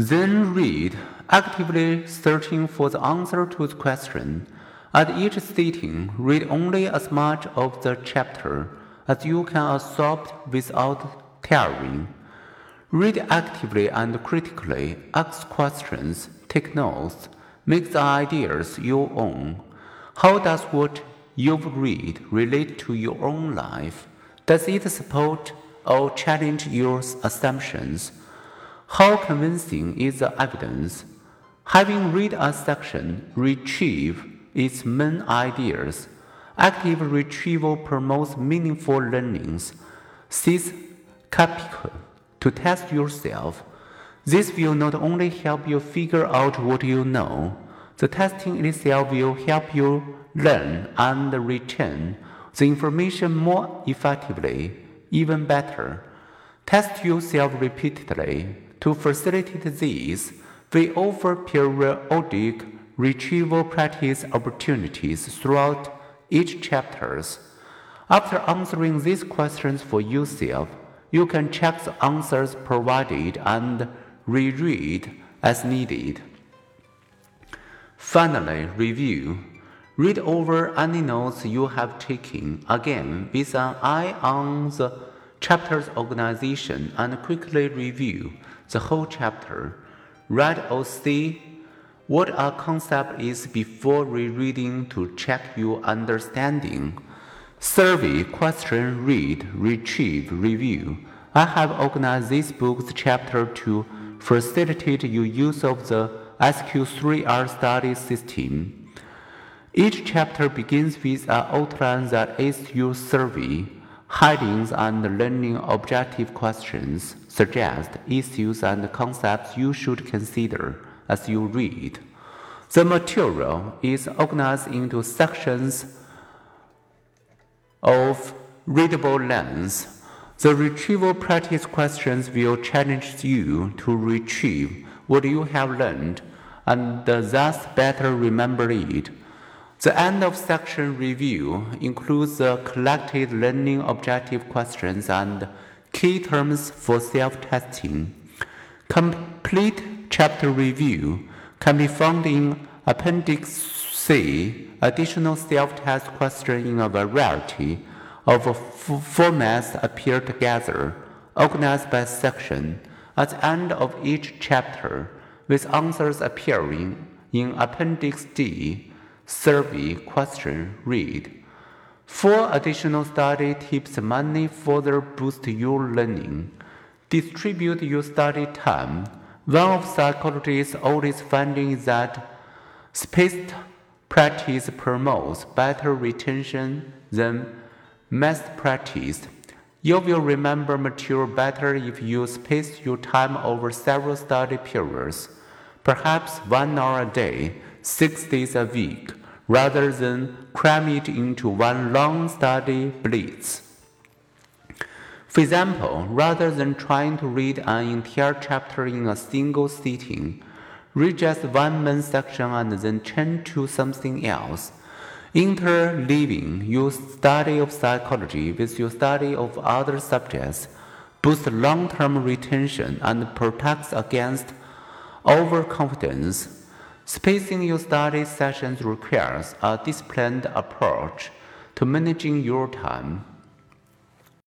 Then read, actively searching for the answer to the question. At each sitting, read only as much of the chapter as you can absorb without tiring. Read actively and critically, ask questions, take notes, make the ideas your own. How does what you've read relate to your own life? Does it support or challenge your assumptions? How convincing is the evidence? Having read a section, retrieve its main ideas. Active retrieval promotes meaningful learnings. Seize capital to test yourself. This will not only help you figure out what you know, the testing itself will help you learn and retain the information more effectively, even better. Test yourself repeatedly. To facilitate this, we offer periodic retrieval practice opportunities throughout each chapters. After answering these questions for yourself, you can check the answers provided and reread as needed. Finally, review. Read over any notes you have taken again with an eye on the chapter's organization and quickly review the whole chapter. Read or see what a concept is before rereading to check your understanding. Survey, question, read, retrieve, review. I have organized this book's chapter to facilitate your use of the SQ3R study system. Each chapter begins with an outline that is your survey. Headings and learning objective questions suggest issues and concepts you should consider as you read. The material is organized into sections of readable length. The retrieval practice questions will challenge you to retrieve what you have learned and thus better remember it. The end of section review includes the collected learning objective questions and key terms for self-testing. Complete chapter review can be found in Appendix C, additional self-test questions in a variety of formats appear together, organized by section, at the end of each chapter, with answers appearing in Appendix D survey question read. Four additional study tips money further boost your learning. Distribute your study time. One of psychology's oldest findings is that spaced practice promotes better retention than mass practice. You will remember material better if you space your time over several study periods, perhaps one hour a day, six days a week rather than cram it into one long study blitz. For example, rather than trying to read an entire chapter in a single sitting, read just one main section and then turn to something else. Interleaving your study of psychology with your study of other subjects boosts long term retention and protects against overconfidence Spacing your study sessions requires a disciplined approach to managing your time.